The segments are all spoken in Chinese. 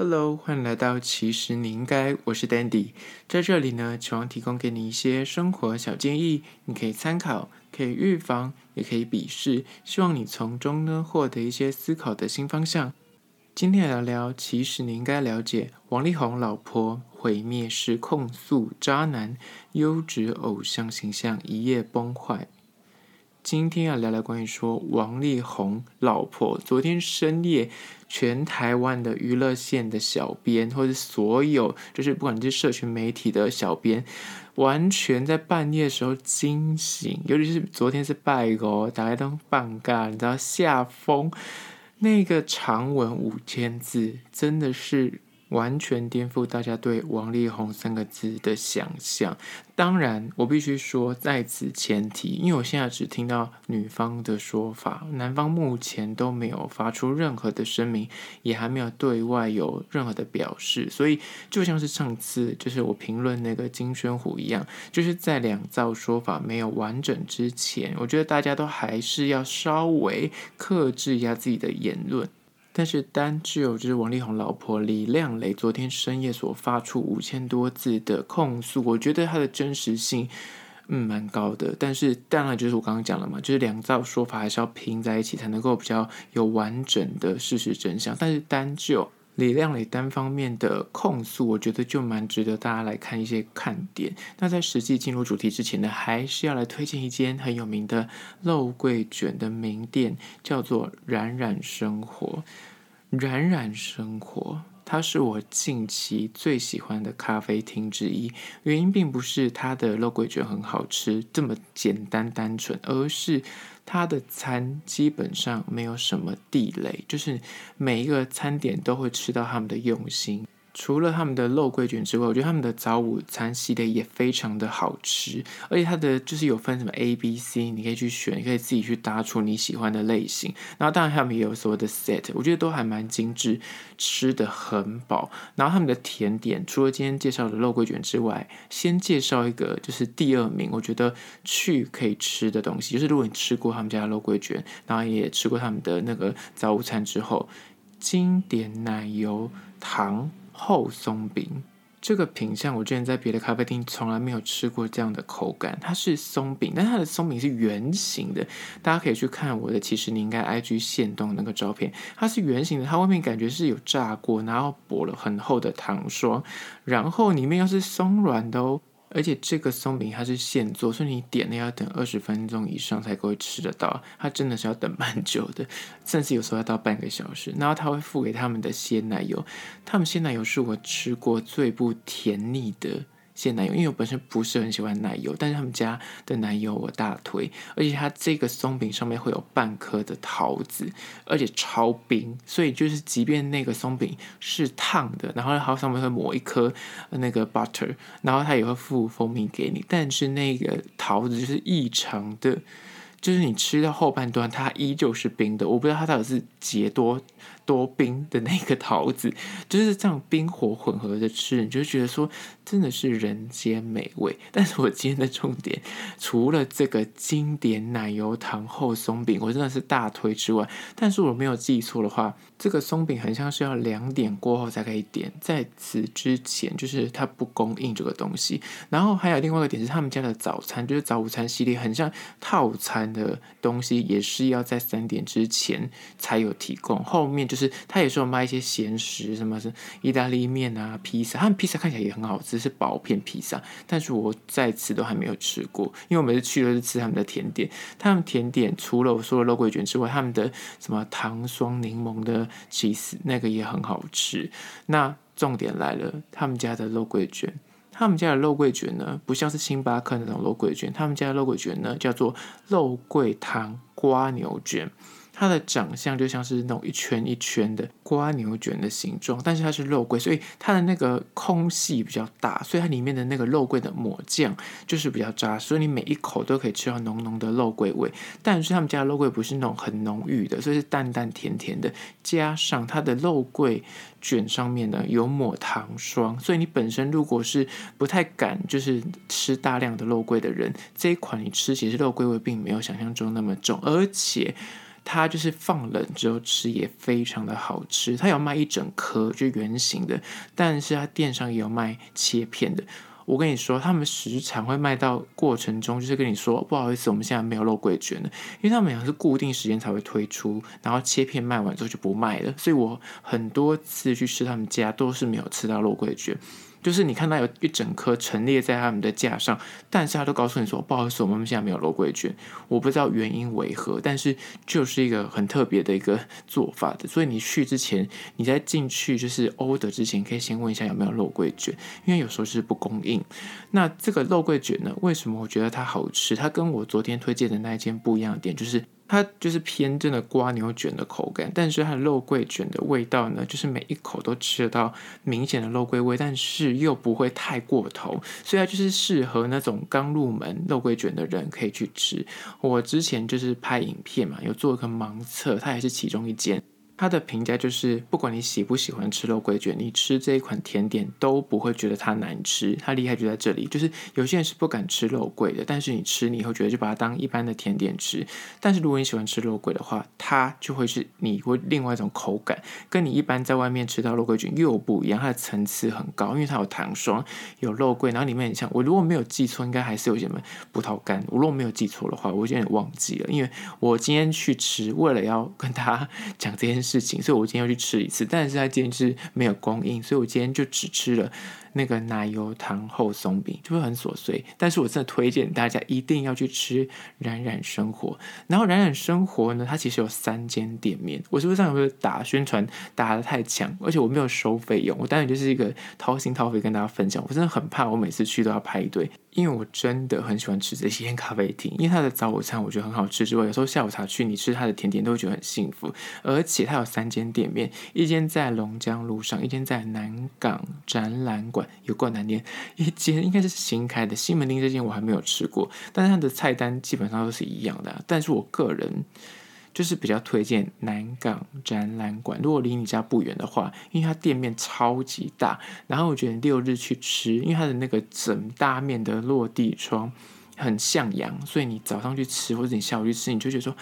Hello，欢迎来到其实你应该，我是 Dandy，在这里呢，希望提供给你一些生活小建议，你可以参考，可以预防，也可以鄙视，希望你从中呢获得一些思考的新方向。今天聊聊，其实你应该了解，王力宏老婆毁灭式控诉渣男，优质偶像形象一夜崩坏。今天要聊聊关于说王力宏老婆昨天深夜，全台湾的娱乐线的小编，或者所有就是不管是社群媒体的小编，完全在半夜的时候惊醒，尤其是昨天是拜五，大家都放假，你知道下风那个长文五千字，真的是。完全颠覆大家对王力宏三个字的想象。当然，我必须说，在此前提，因为我现在只听到女方的说法，男方目前都没有发出任何的声明，也还没有对外有任何的表示。所以，就像是上次就是我评论那个金宣虎一样，就是在两造说法没有完整之前，我觉得大家都还是要稍微克制一下自己的言论。但是单就就是王力宏老婆李靓蕾昨天深夜所发出五千多字的控诉，我觉得它的真实性嗯蛮高的。但是当然就是我刚刚讲了嘛，就是两造说法还是要拼在一起才能够比较有完整的事实真相。但是单就李靓蕾单方面的控诉，我觉得就蛮值得大家来看一些看点。那在实际进入主题之前呢，还是要来推荐一间很有名的肉桂卷的名店，叫做冉冉生活。冉冉生活，它是我近期最喜欢的咖啡厅之一。原因并不是它的肉桂卷很好吃，这么简单单纯，而是它的餐基本上没有什么地雷，就是每一个餐点都会吃到他们的用心。除了他们的肉桂卷之外，我觉得他们的早午餐系列也非常的好吃，而且它的就是有分什么 A、B、C，你可以去选，你可以自己去搭出你喜欢的类型。然后当然他们也有所谓的 set，我觉得都还蛮精致，吃的很饱。然后他们的甜点，除了今天介绍的肉桂卷之外，先介绍一个就是第二名，我觉得去可以吃的东西，就是如果你吃过他们家的肉桂卷，然后也吃过他们的那个早午餐之后，经典奶油糖。厚松饼这个品相，我之前在别的咖啡厅从来没有吃过这样的口感。它是松饼，但它的松饼是圆形的。大家可以去看我的，其实你应该 IG 限动那个照片，它是圆形的，它外面感觉是有炸过，然后裹了很厚的糖霜，然后里面又是松软的哦。而且这个松饼它是现做，所以你点了要等二十分钟以上才可以吃得到。它真的是要等蛮久的，甚至有时候要到半个小时。然后他会付给他们的鲜奶油，他们鲜奶油是我吃过最不甜腻的。鲜奶油，因为我本身不是很喜欢奶油，但是他们家的奶油我大推，而且它这个松饼上面会有半颗的桃子，而且超冰，所以就是即便那个松饼是烫的，然后它上面会抹一颗那个 butter，然后它也会附蜂蜜给你，但是那个桃子就是异常的，就是你吃到后半段它依旧是冰的，我不知道它到底是结多。多冰的那个桃子，就是这样冰火混合着吃，你就觉得说真的是人间美味。但是我今天的重点，除了这个经典奶油糖厚松饼，我真的是大推之外，但是我没有记错的话，这个松饼很像是要两点过后才可以点，在此之前就是它不供应这个东西。然后还有另外一个点是，他们家的早餐就是早午餐系列，很像套餐的东西，也是要在三点之前才有提供，后面就。是，他也说卖一些咸食，什么是意大利面啊、披萨，他们披萨看起来也很好吃，是薄片披萨，但是我在此都还没有吃过，因为我每次去都是吃他们的甜点，他们甜点除了我说的肉桂卷之外，他们的什么糖霜柠檬的起司那个也很好吃。那重点来了，他们家的肉桂卷，他们家的肉桂卷呢，不像是星巴克那种肉桂卷，他们家的肉桂卷呢叫做肉桂糖瓜牛卷。它的长相就像是那种一圈一圈的瓜牛卷的形状，但是它是肉桂，所以它的那个空隙比较大，所以它里面的那个肉桂的抹酱就是比较扎实，所以你每一口都可以吃到浓浓的肉桂味。但是他们家的肉桂不是那种很浓郁的，所以是淡淡甜甜的，加上它的肉桂卷上面呢有抹糖霜，所以你本身如果是不太敢就是吃大量的肉桂的人，这一款你吃其实肉桂味并没有想象中那么重，而且。它就是放冷之后吃也非常的好吃。它有卖一整颗就圆形的，但是它店上也有卖切片的。我跟你说，他们时常会卖到过程中，就是跟你说不好意思，我们现在没有肉桂卷了，因为他们好像是固定时间才会推出，然后切片卖完之后就不卖了。所以我很多次去吃他们家都是没有吃到肉桂卷。就是你看到有一整颗陈列在他们的架上，但是他都告诉你说不好意思，我们现在没有肉桂卷。我不知道原因为何，但是就是一个很特别的一个做法的。所以你去之前，你在进去就是 order 之前，可以先问一下有没有肉桂卷，因为有时候是不供应。那这个肉桂卷呢，为什么我觉得它好吃？它跟我昨天推荐的那一间不一样的点就是。它就是偏正的瓜牛卷的口感，但是它的肉桂卷的味道呢，就是每一口都吃得到明显的肉桂味，但是又不会太过头，所以它就是适合那种刚入门肉桂卷的人可以去吃。我之前就是拍影片嘛，有做一个盲测，它也是其中一间。他的评价就是，不管你喜不喜欢吃肉桂卷，你吃这一款甜点都不会觉得它难吃。它厉害就在这里，就是有些人是不敢吃肉桂的，但是你吃你以后觉得就把它当一般的甜点吃。但是如果你喜欢吃肉桂的话，它就会是你会另外一种口感，跟你一般在外面吃到肉桂卷又不一样。它的层次很高，因为它有糖霜，有肉桂，然后里面很像我如果没有记错，应该还是有什么葡萄干。我如果没有记错的话，我有点忘记了，因为我今天去吃，为了要跟大家 讲这件事。事情，所以我今天要去吃一次，但是他今天是没有供应，所以我今天就只吃了。那个奶油糖厚松饼就会很琐碎，但是我真的推荐大家一定要去吃冉冉生活。然后冉冉生活呢，它其实有三间店面。我是不是上回打宣传打得太强？而且我没有收费用，我当然就是一个掏心掏肺跟大家分享。我真的很怕我每次去都要排队，因为我真的很喜欢吃这些咖啡厅，因为它的早午餐我觉得很好吃之外，有时候下午茶去你吃它的甜点都会觉得很幸福。而且它有三间店面，一间在龙江路上，一间在南港展览馆。有够难念，一间应该是新开的西门町，这间我还没有吃过，但是它的菜单基本上都是一样的。但是我个人就是比较推荐南港展览馆，如果离你家不远的话，因为它店面超级大，然后我觉得六日去吃，因为它的那个整大面的落地窗很向阳，所以你早上去吃或者你下午去吃，你就觉得说。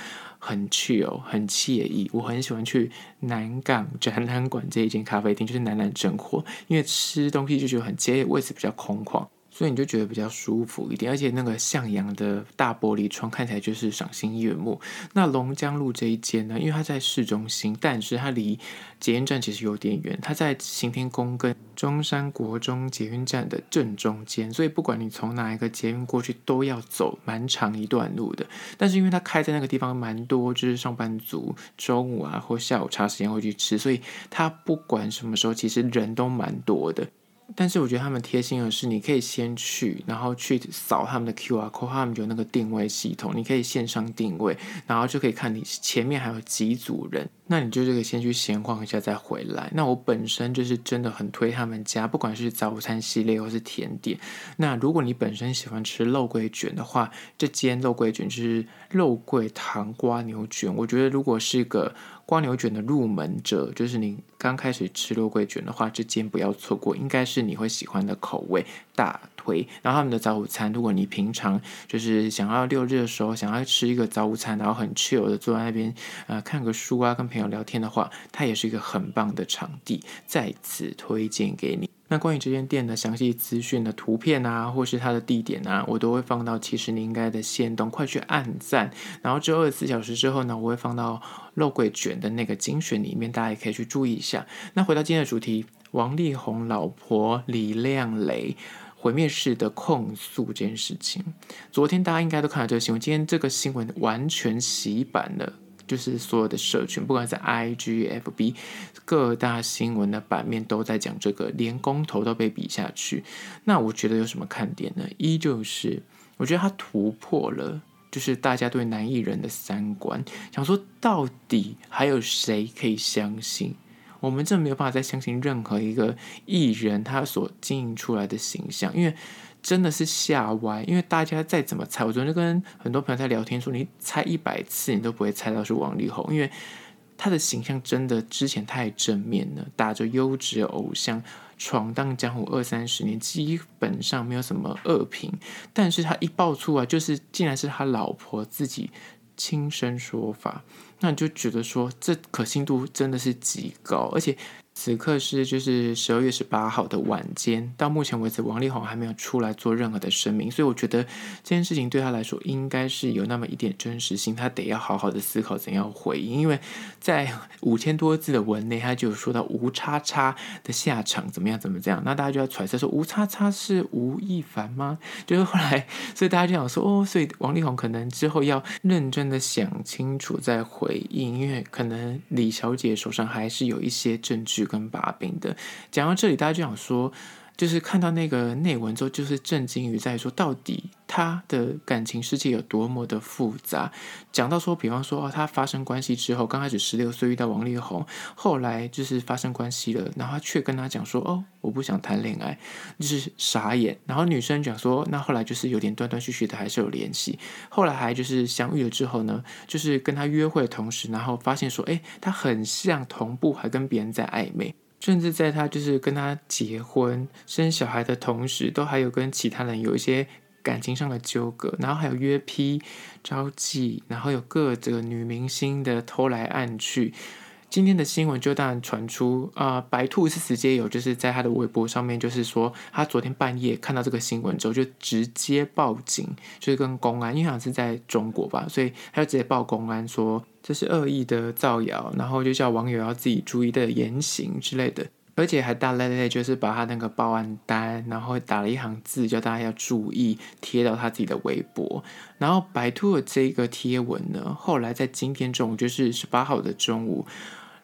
很 chill，很惬意。我很喜欢去南港展览馆这一间咖啡厅，就是南南生活，因为吃东西就觉得很惬意，位置比较空旷。所以你就觉得比较舒服一点，而且那个向阳的大玻璃窗看起来就是赏心悦目。那龙江路这一间呢，因为它在市中心，但是它离捷运站其实有点远，它在行天宫跟中山国中捷运站的正中间，所以不管你从哪一个捷运过去，都要走蛮长一段路的。但是因为它开在那个地方蛮多，就是上班族中午啊或下午茶时间会去吃，所以它不管什么时候，其实人都蛮多的。但是我觉得他们贴心的是，你可以先去，然后去扫他们的 QR code，他们有那个定位系统，你可以线上定位，然后就可以看你前面还有几组人，那你就这个先去闲逛一下再回来。那我本身就是真的很推他们家，不管是早餐系列或是甜点。那如果你本身喜欢吃肉桂卷的话，这间肉桂卷就是肉桂糖瓜牛卷，我觉得如果是一个。蜗牛卷的入门者，就是你刚开始吃肉桂卷的话，这间不要错过，应该是你会喜欢的口味，大推。然后他们的早午餐，如果你平常就是想要六日的时候想要吃一个早午餐，然后很 chill 的坐在那边，呃，看个书啊，跟朋友聊天的话，它也是一个很棒的场地，在此推荐给你。那关于这间店的详细资讯的图片啊，或是它的地点啊，我都会放到其实你应该的线动，快去按赞。然后之后二十四小时之后呢，我会放到肉桂卷的那个精选里面，大家也可以去注意一下。那回到今天的主题，王力宏老婆李靓蕾毁灭式的控诉这件事情，昨天大家应该都看到这个新闻，今天这个新闻完全洗版了。就是所有的社群，不管是 IG、FB，各大新闻的版面都在讲这个，连公投都被比下去。那我觉得有什么看点呢？一就是我觉得他突破了，就是大家对男艺人的三观，想说到底还有谁可以相信？我们真的没有办法再相信任何一个艺人他所经营出来的形象，因为。真的是吓歪，因为大家再怎么猜，我昨天就跟很多朋友在聊天说，你猜一百次你都不会猜到是王力宏，因为他的形象真的之前太正面了，打着优质偶像闯荡江湖二三十年，基本上没有什么恶评，但是他一爆出来，就是竟然是他老婆自己亲身说法，那你就觉得说这可信度真的是极高，而且。此刻是就是十二月十八号的晚间，到目前为止，王力宏还没有出来做任何的声明，所以我觉得这件事情对他来说应该是有那么一点真实性，他得要好好的思考怎样回应，因为在五千多字的文内，他就说到吴叉叉的下场怎么样怎么这样，那大家就要揣测说吴叉叉是吴亦凡吗？就是后来，所以大家就想说哦，所以王力宏可能之后要认真的想清楚再回应，因为可能李小姐手上还是有一些证据。跟把柄的，讲到这里，大家就想说，就是看到那个内文之后，就是震惊于在说，到底他的感情世界有多么的复杂。讲到说，比方说，哦，他发生关系之后，刚开始十六岁遇到王力宏，后来就是发生关系了，然后他却跟他讲说，哦，我不想谈恋爱，就是傻眼。然后女生讲说，那后来就是有点断断续续的，还是有联系。后来还就是相遇了之后呢，就是跟他约会的同时，然后发现说，哎，他很像同步，还跟别人在暧昧。甚至在他就是跟他结婚生小孩的同时，都还有跟其他人有一些感情上的纠葛，然后还有约批、招妓，然后有各个女明星的偷来暗去。今天的新闻就当然传出啊、白兔是直接有就是在他的微博上面，就是说他昨天半夜看到这个新闻之后，就直接报警，就是跟公安，因为好像是在中国吧，所以他就直接报公安说这是恶意的造谣，然后就叫网友要自己注意的言行之类的，而且还大咧咧就是把他那个报案单，然后打了一行字叫大家要注意，贴到他自己的微博。然后白兔的这个贴文呢，后来在今天中午，就是十八号的中午。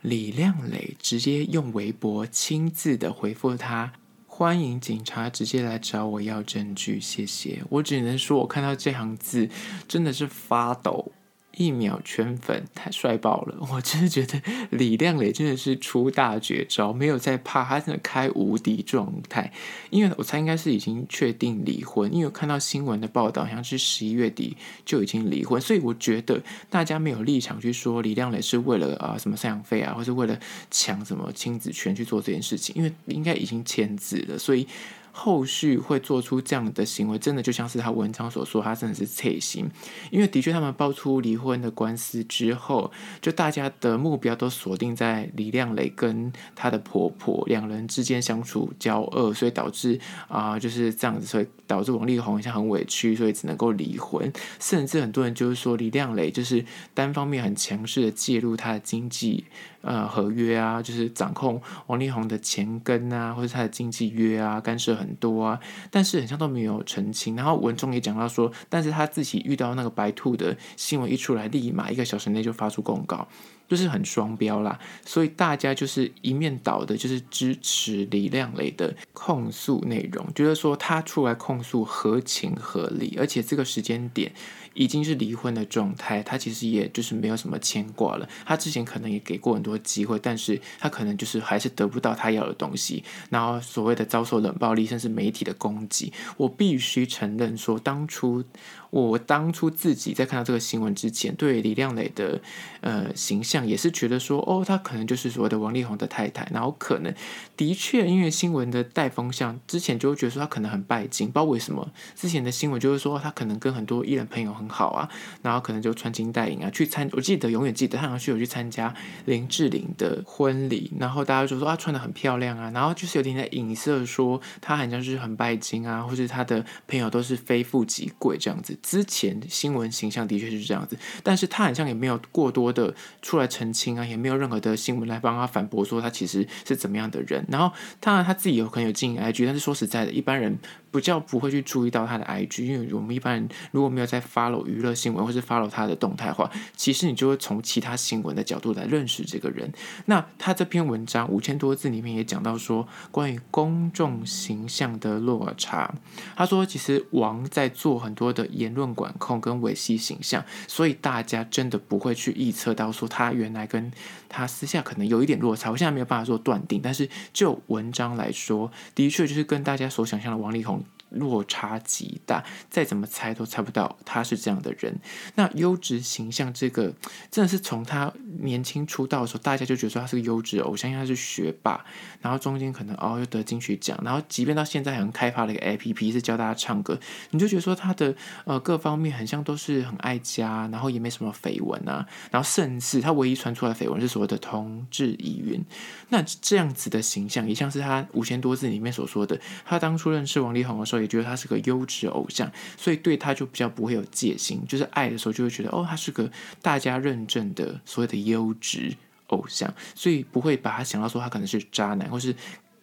李靓蕾直接用微博亲自的回复他：“欢迎警察直接来找我要证据，谢谢。”我只能说，我看到这行字真的是发抖。一秒圈粉，太帅爆了！我真的觉得李靓蕾真的是出大绝招，没有在怕，他真的开无敌状态。因为我猜应该是已经确定离婚，因为我看到新闻的报道，好像是十一月底就已经离婚，所以我觉得大家没有立场去说李靓蕾是为了啊什么赡养费啊，或是为了抢什么亲子权去做这件事情，因为应该已经签字了，所以。后续会做出这样的行为，真的就像是他文章所说，他真的是贴心。因为的确，他们爆出离婚的官司之后，就大家的目标都锁定在李靓蕾跟她的婆婆两人之间相处交恶，所以导致啊、就是这样子，所以导致王力宏好像很委屈，所以只能够离婚。甚至很多人就是说，李靓蕾就是单方面很强势的介入他的经济。呃，合约啊，就是掌控王力宏的钱根啊，或者他的经济约啊，干涉很多啊，但是好像都没有澄清。然后文中也讲到说，但是他自己遇到那个白兔的新闻一出来，立马一个小时内就发出公告，就是很双标啦。所以大家就是一面倒的，就是支持李亮磊的控诉内容，觉得说他出来控诉合情合理，而且这个时间点。已经是离婚的状态，他其实也就是没有什么牵挂了。他之前可能也给过很多机会，但是他可能就是还是得不到他要的东西。然后所谓的遭受冷暴力，甚至媒体的攻击，我必须承认说，当初。我当初自己在看到这个新闻之前，对李靓蕾的呃形象也是觉得说，哦，她可能就是所谓的王力宏的太太，然后可能的确因为新闻的带风向，之前就会觉得说她可能很拜金，不知道为什么之前的新闻就是说她可能跟很多艺人朋友很好啊，然后可能就穿金戴银啊去参，我记得永远记得他好像去有去参加林志玲的婚礼，然后大家就说啊穿得很漂亮啊，然后就是有点在影射说她好像是很拜金啊，或者她的朋友都是非富即贵这样子。之前新闻形象的确是这样子，但是他好像也没有过多的出来澄清啊，也没有任何的新闻来帮他反驳说他其实是怎么样的人。然后当然他自己有可能有经营 IG，但是说实在的，一般人。比较不会去注意到他的 IG，因为我们一般人如果没有在 follow 娱乐新闻或是 follow 他的动态的话，其实你就会从其他新闻的角度来认识这个人。那他这篇文章五千多字里面也讲到说，关于公众形象的落差。他说，其实王在做很多的言论管控跟维系形象，所以大家真的不会去预测到说他原来跟他私下可能有一点落差。我现在没有办法做断定，但是就文章来说，的确就是跟大家所想象的王力宏。落差极大，再怎么猜都猜不到他是这样的人。那优质形象这个真的是从他年轻出道的时候，大家就觉得说他是个优质偶像，因为他是学霸，然后中间可能哦又得金曲奖，然后即便到现在还开发了一个 APP 是教大家唱歌，你就觉得说他的呃各方面很像都是很爱家，然后也没什么绯闻啊，然后甚至他唯一传出来的绯闻是所谓的同志疑云，那这样子的形象也像是他五千多字里面所说的，他当初认识王力宏的时候也觉得他是个优质偶像，所以对他就比较不会有戒心，就是爱的时候就会觉得哦，他是个大家认证的所谓的优质偶像，所以不会把他想到说他可能是渣男，或是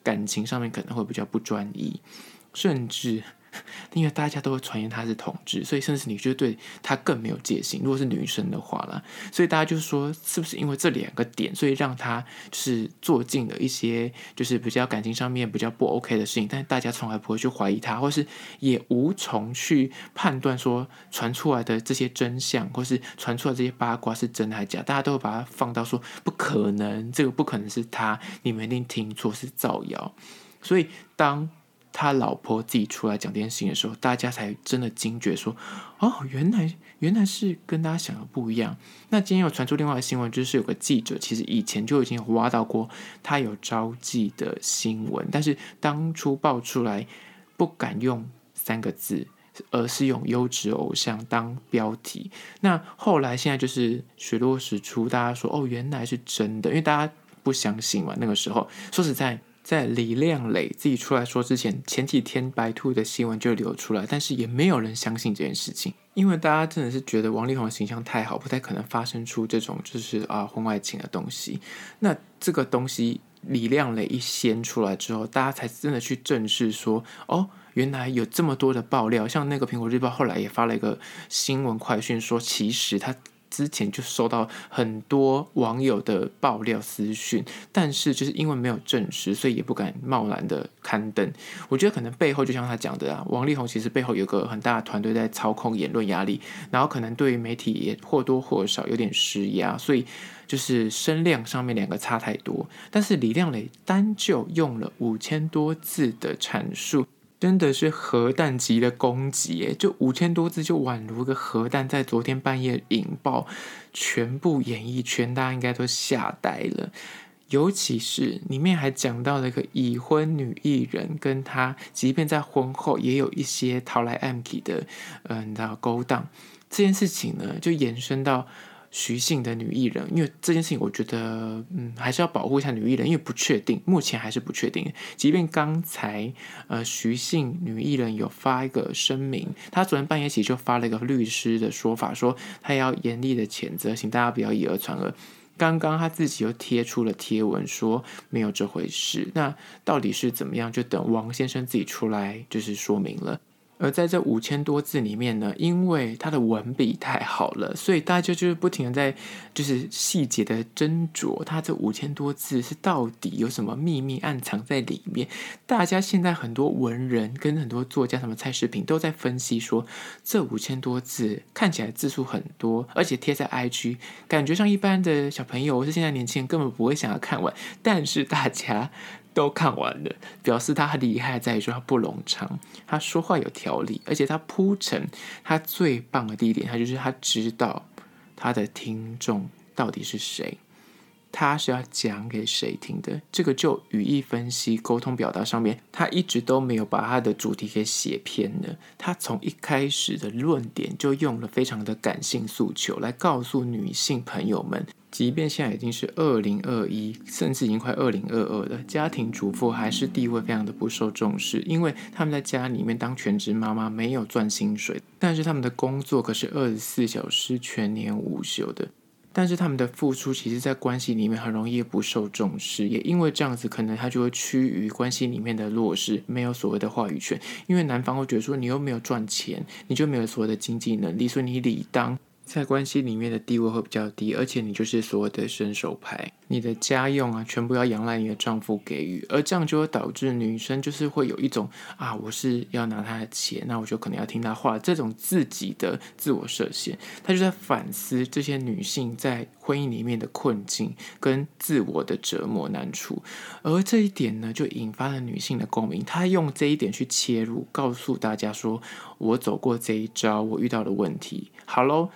感情上面可能会比较不专一，甚至。因为大家都会传言他是同志，所以甚至你就对他更没有戒心。如果是女生的话啦，所以大家就说，是不是因为这两个点，所以让他就是做尽了一些就是比较感情上面比较不 OK 的事情，但大家从来不会去怀疑他，或是也无从去判断说传出来的这些真相，或是传出来这些八卦是真的还是假，大家都会把它放到说不可能，这个不可能是他，你们一定听错，是造谣。所以当。他老婆自己出来讲这件事情的时候，大家才真的惊觉说：“哦，原来原来是跟大家想的不一样。”那今天有传出另外的新闻，就是有个记者其实以前就已经挖到过他有招妓的新闻，但是当初爆出来不敢用三个字，而是用优质偶像当标题。那后来现在就是水落石出，大家说：“哦，原来是真的。”因为大家不相信嘛，那个时候说实在。在李靓蕾自己出来说之前，前几天白兔的新闻就流出来，但是也没有人相信这件事情，因为大家真的是觉得王力宏形象太好，不太可能发生出这种就是啊婚外情的东西。那这个东西李靓蕾一掀出来之后，大家才真的去正视说，哦，原来有这么多的爆料，像那个苹果日报后来也发了一个新闻快讯说，其实他。之前就收到很多网友的爆料私讯，但是就是因为没有证实，所以也不敢贸然的刊登。我觉得可能背后就像他讲的啊，王力宏其实背后有个很大的团队在操控言论压力，然后可能对于媒体也或多或少有点施压，所以就是声量上面两个差太多。但是李靓蕾单就用了五千多字的阐述。真的是核弹级的攻击，就五千多字，就宛如个核弹，在昨天半夜引爆全部演艺圈，大家应该都吓呆了。尤其是里面还讲到了一个已婚女艺人，跟她即便在婚后也有一些逃来暗去的，嗯、呃，你知道勾当这件事情呢，就延伸到。徐姓的女艺人，因为这件事情，我觉得，嗯，还是要保护一下女艺人，因为不确定，目前还是不确定。即便刚才，呃，徐姓女艺人有发一个声明，她昨天半夜起就发了一个律师的说法，说她要严厉的谴责，请大家不要以讹传讹。刚刚她自己又贴出了贴文，说没有这回事。那到底是怎么样？就等王先生自己出来就是说明了。而在这五千多字里面呢，因为他的文笔太好了，所以大家就是不停的在就是细节的斟酌，他这五千多字是到底有什么秘密暗藏在里面？大家现在很多文人跟很多作家，什么蔡世平都在分析说，这五千多字看起来字数很多，而且贴在 IG，感觉上一般的小朋友或是现在年轻人根本不会想要看完，但是大家。都看完了，表示他很厉害，在于说他不冗长，他说话有条理，而且他铺陈，他最棒的第一点，他就是他知道他的听众到底是谁。他是要讲给谁听的？这个就语义分析、沟通表达上面，他一直都没有把他的主题给写偏了。他从一开始的论点就用了非常的感性诉求来告诉女性朋友们，即便现在已经是二零二一，甚至已经快二零二二了，家庭主妇还是地位非常的不受重视，因为他们在家里面当全职妈妈没有赚薪水，但是他们的工作可是二十四小时全年无休的。但是他们的付出，其实，在关系里面很容易不受重视，也因为这样子，可能他就会趋于关系里面的弱势，没有所谓的话语权。因为男方会觉得说，你又没有赚钱，你就没有所谓的经济能力，所以你理当在关系里面的地位会比较低，而且你就是所谓的伸手牌，你的家用啊，全部要仰赖你的丈夫给予，而这样就会导致女生就是会有一种啊，我是要拿他的钱，那我就可能要听他话，这种自己的自我设限，他就在反思这些女性在婚姻里面的困境跟自我的折磨难处，而这一点呢，就引发了女性的共鸣，她用这一点去切入，告诉大家说，我走过这一招，我遇到的问题，好喽。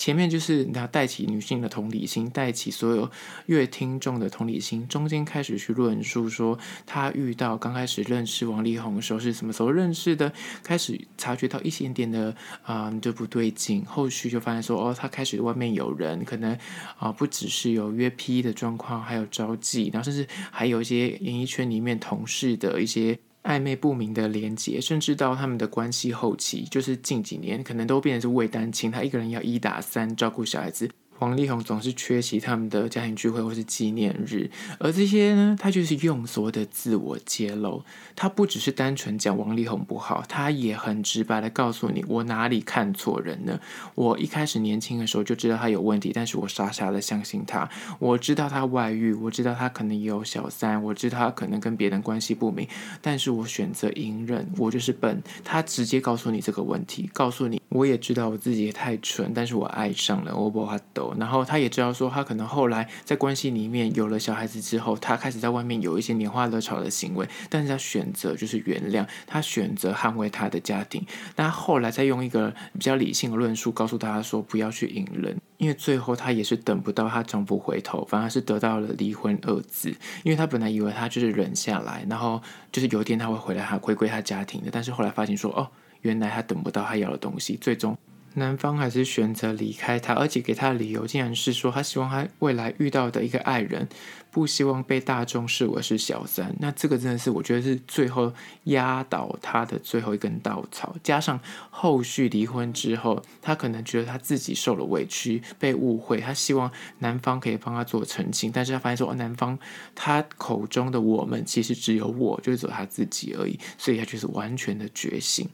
前面就是他带起女性的同理心，带起所有乐听众的同理心。中间开始去论述说，他遇到刚开始认识王力宏的时候是什么时候认识的，开始察觉到一点点的啊、嗯、就不对劲。后续就发现说，哦，他开始外面有人，可能啊不只是有约 P 的状况，还有招妓，然后甚至还有一些演艺圈里面同事的一些。暧昧不明的连结，甚至到他们的关系后期，就是近几年，可能都变成是伪单亲，他一个人要一打三照顾小孩子。王力宏总是缺席他们的家庭聚会或是纪念日，而这些呢，他就是用所谓的自我揭露。他不只是单纯讲王力宏不好，他也很直白的告诉你，我哪里看错人了。我一开始年轻的时候就知道他有问题，但是我傻傻的相信他。我知道他外遇，我知道他可能有小三，我知道他可能跟别人关系不明，但是我选择隐忍，我就是笨。他直接告诉你这个问题，告诉你，我也知道我自己也太蠢，但是我爱上了，我不怕抖。然后他也知道说，他可能后来在关系里面有了小孩子之后，他开始在外面有一些拈花惹草的行为，但是他选择就是原谅，他选择捍卫他的家庭。那后来再用一个比较理性的论述告诉大家说，不要去隐忍，因为最后他也是等不到他丈夫回头，反而是得到了离婚二字。因为他本来以为他就是忍下来，然后就是有一天他会回来，他回归他家庭的，但是后来发现说，哦，原来他等不到他要的东西，最终。男方还是选择离开他，而且给他的理由竟然是说，他希望他未来遇到的一个爱人，不希望被大众视为是小三。那这个真的是我觉得是最后压倒他的最后一根稻草。加上后续离婚之后，他可能觉得他自己受了委屈，被误会，他希望男方可以帮他做澄清，但是他发现说，哦，男方他口中的我们其实只有我，就是只有他自己而已，所以他就是完全的觉醒。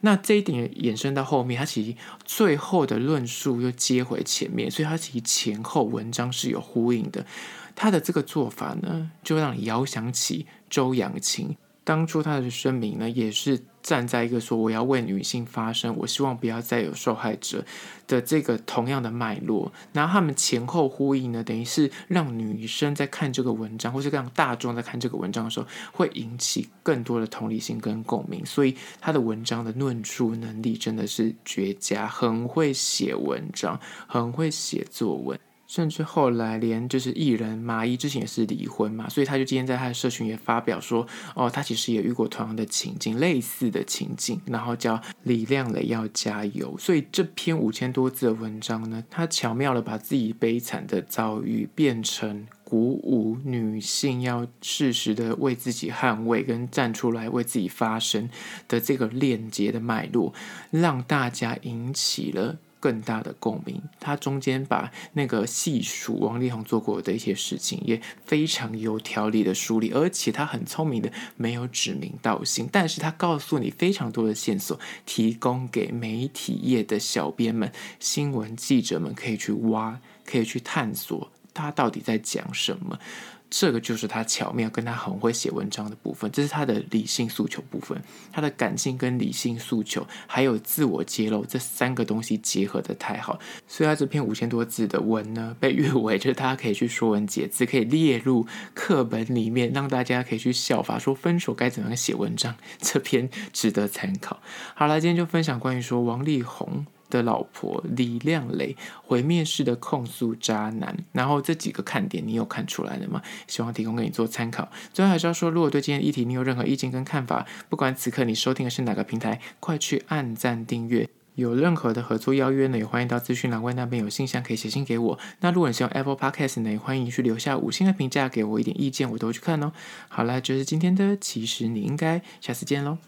那这一点衍生到后面，他其实。最后的论述又接回前面，所以他其实前后文章是有呼应的。他的这个做法呢，就让你遥想起周扬青。当初他的声明呢，也是站在一个说我要为女性发声，我希望不要再有受害者的这个同样的脉络。然后他们前后呼应呢，等于是让女生在看这个文章，或是让大众在看这个文章的时候，会引起更多的同理心跟共鸣。所以他的文章的论述能力真的是绝佳，很会写文章，很会写作文。甚至后来连就是艺人马伊之前也是离婚嘛，所以他就今天在他的社群也发表说，哦，他其实也遇过同样的情境，类似的情境，然后叫李亮磊要加油。所以这篇五千多字的文章呢，他巧妙的把自己悲惨的遭遇变成鼓舞女性要适时的为自己捍卫跟站出来为自己发声的这个链接的脉络，让大家引起了。更大的共鸣，他中间把那个细数王力宏做过的一些事情，也非常有条理的梳理，而且他很聪明的没有指名道姓，但是他告诉你非常多的线索，提供给媒体业的小编们、新闻记者们可以去挖，可以去探索他到底在讲什么。这个就是他巧妙跟他很会写文章的部分，这是他的理性诉求部分，他的感性跟理性诉求，还有自我揭露这三个东西结合得太好，所以他这篇五千多字的文呢，被誉为就是大家可以去说文解字，可以列入课本里面，让大家可以去效法，说分手该怎么样写文章，这篇值得参考。好了，今天就分享关于说王力宏的老婆李亮磊毁灭式的控诉渣男，然后这几个看点你有看出来了吗？希望提供给你做参考。最后还是要说，如果对今天议题你有任何意见跟看法，不管此刻你收听的是哪个平台，快去按赞订阅。有任何的合作邀约呢，也欢迎到资讯栏位那边有信箱可以写信给我。那如果你是用 Apple Podcast 呢，也欢迎去留下五星的评价，给我一点意见，我都会去看哦。好了，就是今天的，其实你应该下次见喽。